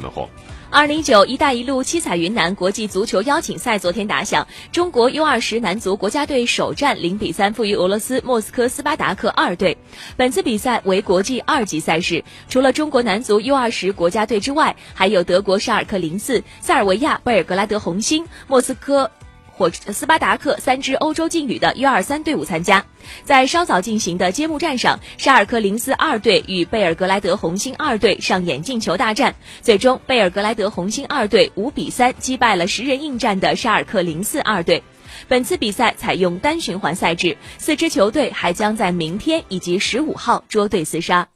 的慌。二零一九“一带一路”七彩云南国际足球邀请赛昨天打响，中国 U 二十男足国家队首战零比三负于俄罗斯莫斯科斯巴达克二队。本次比赛为国际二级赛事，除了中国男足 U 二十国家队之外，还有德国沙尔克零四、塞尔维亚贝尔格莱德红星、莫斯科。火斯巴达克三支欧洲劲旅的 U 二三队伍参加，在稍早进行的揭幕战上，沙尔克零四二队与贝尔格莱德红星二队上演进球大战，最终贝尔格莱德红星二队五比三击败了十人应战的沙尔克零四二队。本次比赛采用单循环赛制，四支球队还将在明天以及十五号捉对厮杀。